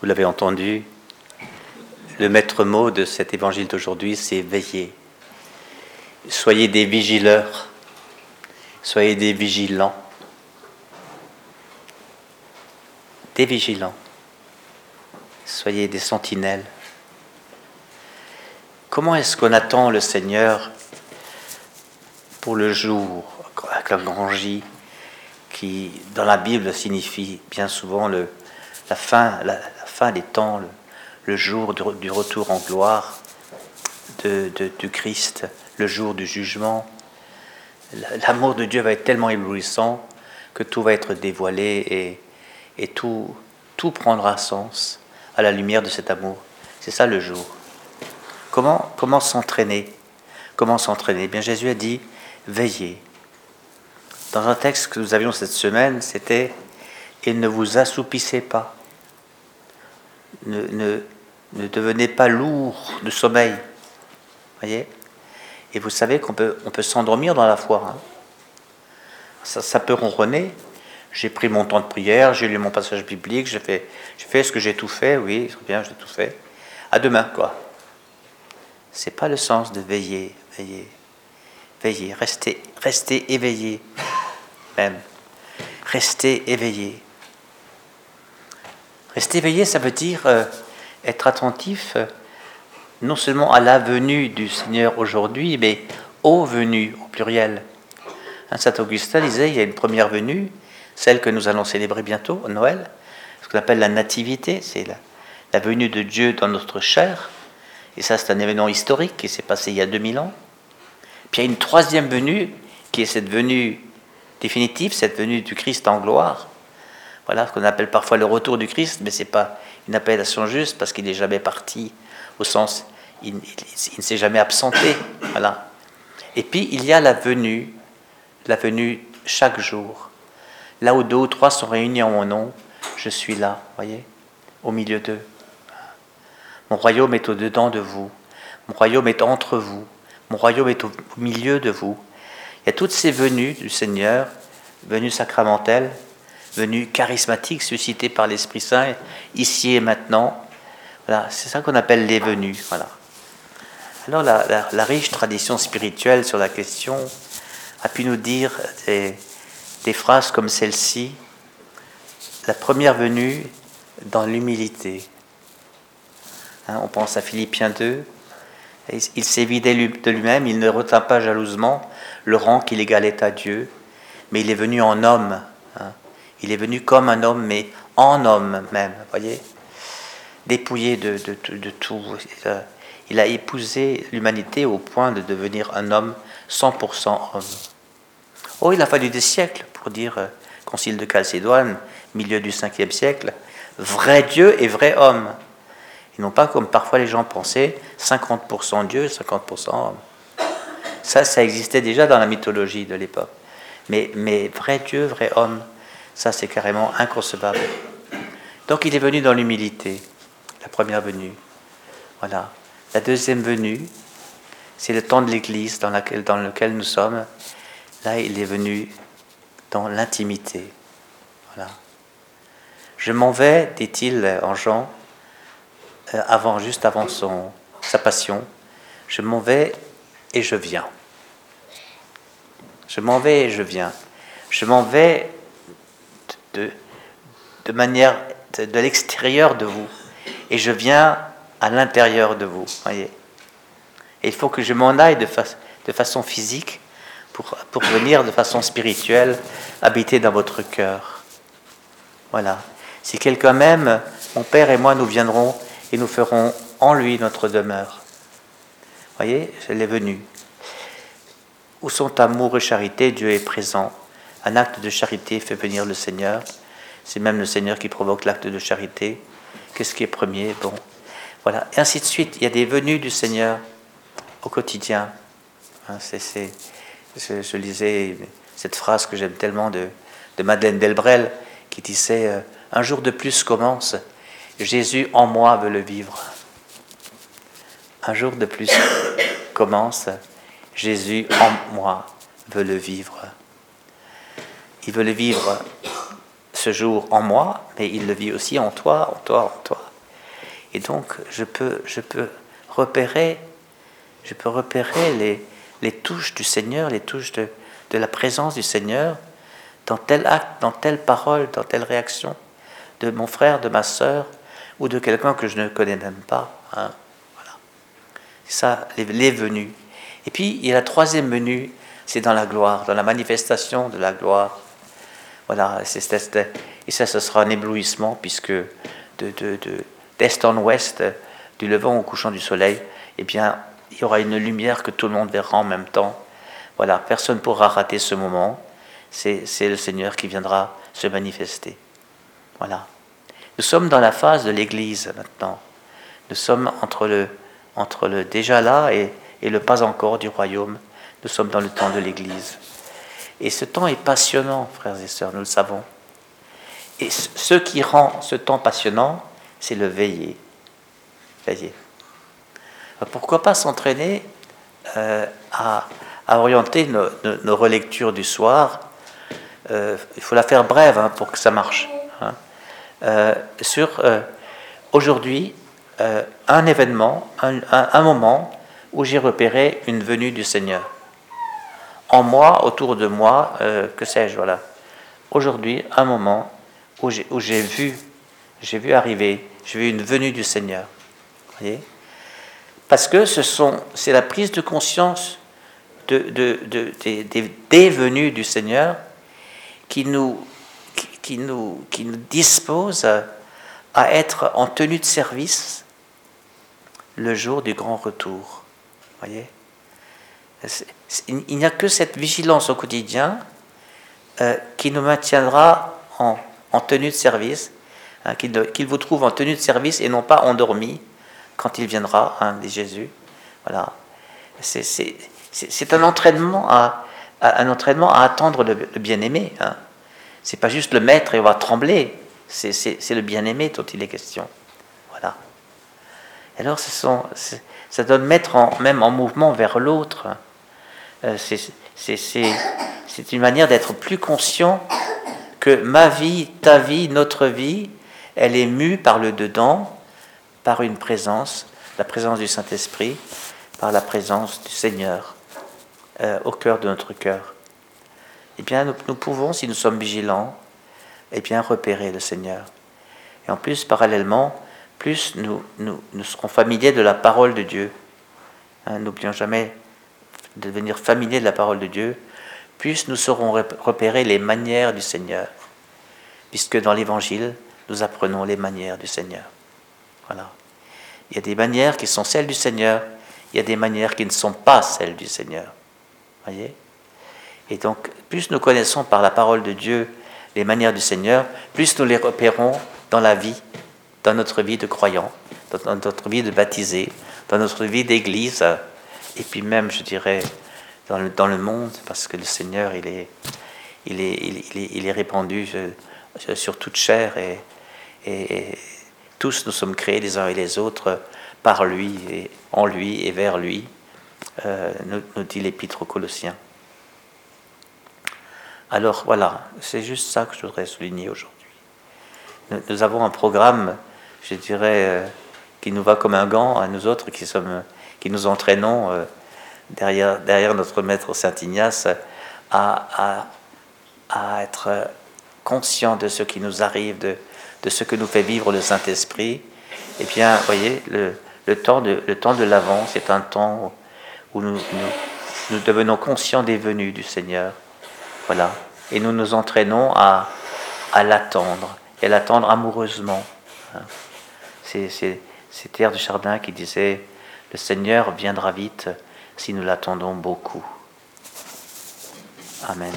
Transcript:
Vous l'avez entendu, le maître mot de cet évangile d'aujourd'hui, c'est veiller. Soyez des vigileurs, soyez des vigilants. Des vigilants. Soyez des sentinelles. Comment est-ce qu'on attend le Seigneur pour le jour, avec un grand J, qui dans la Bible signifie bien souvent le, la, fin, la, fin des temps, le, jour du, retour en gloire de, du Christ, le jour du jugement. L'amour de Dieu va être tellement éblouissant que tout va être dévoilé et, et tout, tout prendra sens à la lumière de cet amour. C'est ça le jour. Comment, comment s'entraîner? Comment s'entraîner? Eh Bien, Jésus a dit veillez. Dans un texte que nous avions cette semaine, c'était et ne vous assoupissez pas. Ne, ne, ne devenez pas lourd de sommeil. Voyez? Et vous savez qu'on peut, on peut s'endormir dans la foi. Hein. ça, ça peut ronronner, j'ai pris mon temps de prière, j'ai lu mon passage biblique, j'ai fait, j'ai fait ce que j'ai tout fait, oui, bien, j'ai tout fait. À demain, quoi. C'est pas le sens de veiller, veiller, veiller, rester, rester éveillé, même. Rester éveillé. Rester éveillé, ça veut dire euh, être attentif euh, non seulement à la venue du Seigneur aujourd'hui, mais aux venues, au pluriel. Saint Augustin disait, il y a une première venue, celle que nous allons célébrer bientôt, Noël, ce qu'on appelle la nativité, c'est la, venue de Dieu dans notre chair. Et ça, c'est un événement historique qui s'est passé il y a 2000 ans. Puis il y a une troisième venue, qui est cette venue définitive, cette venue du Christ en gloire. Voilà ce qu'on appelle parfois le retour du Christ, mais ce n'est pas une appellation juste parce qu'il n'est jamais parti, au sens, il, il ne s'est jamais absenté. Voilà. Et puis il y a la venue, la venue chaque jour. Là où deux ou trois sont réunis en mon nom, je suis là, voyez, au milieu d'eux. Mon royaume est au-dedans de vous. Mon royaume est entre vous. Mon royaume est au milieu de vous. Il y a toutes ces venues du Seigneur, venues sacramentelles, venues charismatiques suscitées par l'Esprit Saint, ici et maintenant. Voilà, c'est ça qu'on appelle les venues. Voilà. Alors la, la, riche tradition spirituelle sur la question a pu nous dire des phrases comme celle-ci. La première venue dans l'humilité. Hein, on pense à Philippiens 2. Il s'est vidé de lui-même, il ne retint pas jalousement le rang qu'il égalait à Dieu, mais il est venu en homme. Hein. Il est venu comme un homme, mais en homme même, voyez Dépouillé de, tout. Il a épousé l'humanité au point de devenir un homme 100% homme. Oh, il a fallu des siècles pour dire, euh, concile de Chalcédoine, milieu du 5e siècle, vrai Dieu et vrai homme. Et non pas comme parfois les gens pensaient, 50% Dieu, 50% homme. Ça, ça existait déjà dans la mythologie de l'époque. Mais, mais vrai Dieu, vrai homme, ça c'est carrément inconcevable. Donc il est venu dans l'humilité, la première venue. Voilà. La deuxième venue, c'est le temps de l'Église dans, dans lequel nous sommes. Là, il est venu dans l'intimité. Voilà. Je m'en vais, dit-il en Jean, euh, avant, juste avant son, sa passion. Je m'en vais et je viens. Je m'en vais et je viens. Je m'en vais de, manière de, l'extérieur de vous et je viens à l'intérieur de vous. Voyez. Et il faut que je m'en aille de, de façon physique pour, pour venir de façon spirituelle habiter dans votre cœur. Voilà. Si quelqu'un m'aime, mon Père et moi, nous viendrons et nous ferons en lui notre demeure. Voyez, elle est venue. Où sont amour et charité, Dieu est présent. Un acte de charité fait venir le Seigneur. C'est même le Seigneur qui provoque l'acte de charité. Qu'est-ce qui est premier? Bon, voilà. Et ainsi de suite. Il y a des venues du Seigneur au quotidien. Hein, je, lisais cette phrase que j'aime tellement de, de Madeleine Delbrel qui disait euh, Un jour de plus commence. Jésus en moi veut le vivre. Un jour de plus commence. Jésus en moi veut le vivre. Il veut le vivre ce jour en moi, mais il le vit aussi en toi, en toi, en toi. Et donc, je peux, je peux repérer, je peux repérer les, les touches du Seigneur, les touches de, de la présence du Seigneur dans tel acte, dans telle parole, dans telle réaction de mon frère, de ma sœur ou de quelqu'un que je ne connais même pas. Hein. Voilà. Ça, les, les venues. Et puis, il y a la troisième venue, c'est dans la gloire, dans la manifestation de la gloire. Voilà, et ça, ce sera un éblouissement, puisque de, de, d'est en ouest, du levant au couchant du soleil, eh bien, il y aura une lumière que tout le monde verra en même temps. Voilà, personne ne pourra rater ce moment. C'est, le Seigneur qui viendra se manifester. Voilà. Nous sommes dans la phase de l'Église maintenant. Nous sommes entre le, entre le déjà là et, et le pas encore du royaume. Nous sommes dans le temps de l'Église. Et ce temps est passionnant, frères et sœurs, nous le savons. Et ce qui rend ce temps passionnant, c'est le veiller. Veiller. Pourquoi pas s'entraîner euh, à, orienter nos, relectures du soir? Euh, Il faut la faire brève hein, pour que ça marche. Hein. Euh, sur aujourd'hui, un événement, un moment où j'ai repéré une venue du Seigneur en moi, autour de moi, euh, que sais-je, voilà. Aujourd'hui, un moment où j'ai vu, j'ai vu arriver, j'ai vu une venue du Seigneur. Voyez Parce que ce sont, c'est la prise de conscience de, de, de des, des, venues du Seigneur qui nous, qui, nous, qui nous dispose à être en tenue de service le jour du grand retour. Voyez il n'y a que cette vigilance au quotidien euh, qui nous maintiendra en, tenue de service, hein, qu'il vous trouve en tenue de service et non pas endormi quand il viendra, hein, dit Jésus. Voilà. C'est un entraînement à, attendre le, bien-aimé. Hein. C'est pas juste le maître et on va trembler. C'est le bien-aimé dont il est question. Voilà. Alors, ça doit mettre même en mouvement vers l'autre. Euh, c'est une manière d'être plus conscient que ma vie, ta vie, notre vie, elle est mue par le dedans, par une présence, la présence du Saint-Esprit, par la présence du Seigneur euh, au cœur de notre cœur. Eh bien, nous, pouvons, si nous sommes vigilants, eh bien, repérer le Seigneur. Et en plus, parallèlement, plus nous, nous, serons familiers de la parole de Dieu. Hein, N'oublions jamais de devenir familier de la parole de Dieu, plus nous saurons repérer les manières du Seigneur, puisque dans l'Évangile, nous apprenons les manières du Seigneur. Voilà. Il y a des manières qui sont celles du Seigneur, il y a des manières qui ne sont pas celles du Seigneur. Voyez? Et donc, plus nous connaissons par la parole de Dieu les manières du Seigneur, plus nous les repérons dans la vie, dans notre vie de croyant, dans notre vie de baptisé, dans notre vie d'église, et puis même, je dirais, dans le, dans le monde, parce que le Seigneur, il est, il est, il il est répandu sur toute chair, et, et, tous nous sommes créés les uns et les autres par lui, et en lui et vers lui, euh, nous, dit l'Épître aux Colossiens. Alors voilà, c'est juste ça que je voudrais souligner aujourd'hui. Nous, avons un programme, je dirais, euh, qui nous va comme un gant à nous autres qui sommes qui nous entraînons euh, derrière, derrière notre maître Saint Ignace à, à, être conscients de ce qui nous arrive, de, de ce que nous fait vivre le Saint-Esprit. Eh bien, voyez, le, le, temps de, le temps de c'est un temps où nous, nous, devenons conscients des venues du Seigneur. Voilà. Et nous nous entraînons à, à l'attendre, et à l'attendre amoureusement. Hein. C'est Terre du Chardin qui disait le Seigneur viendra vite si nous l'attendons beaucoup. Amen.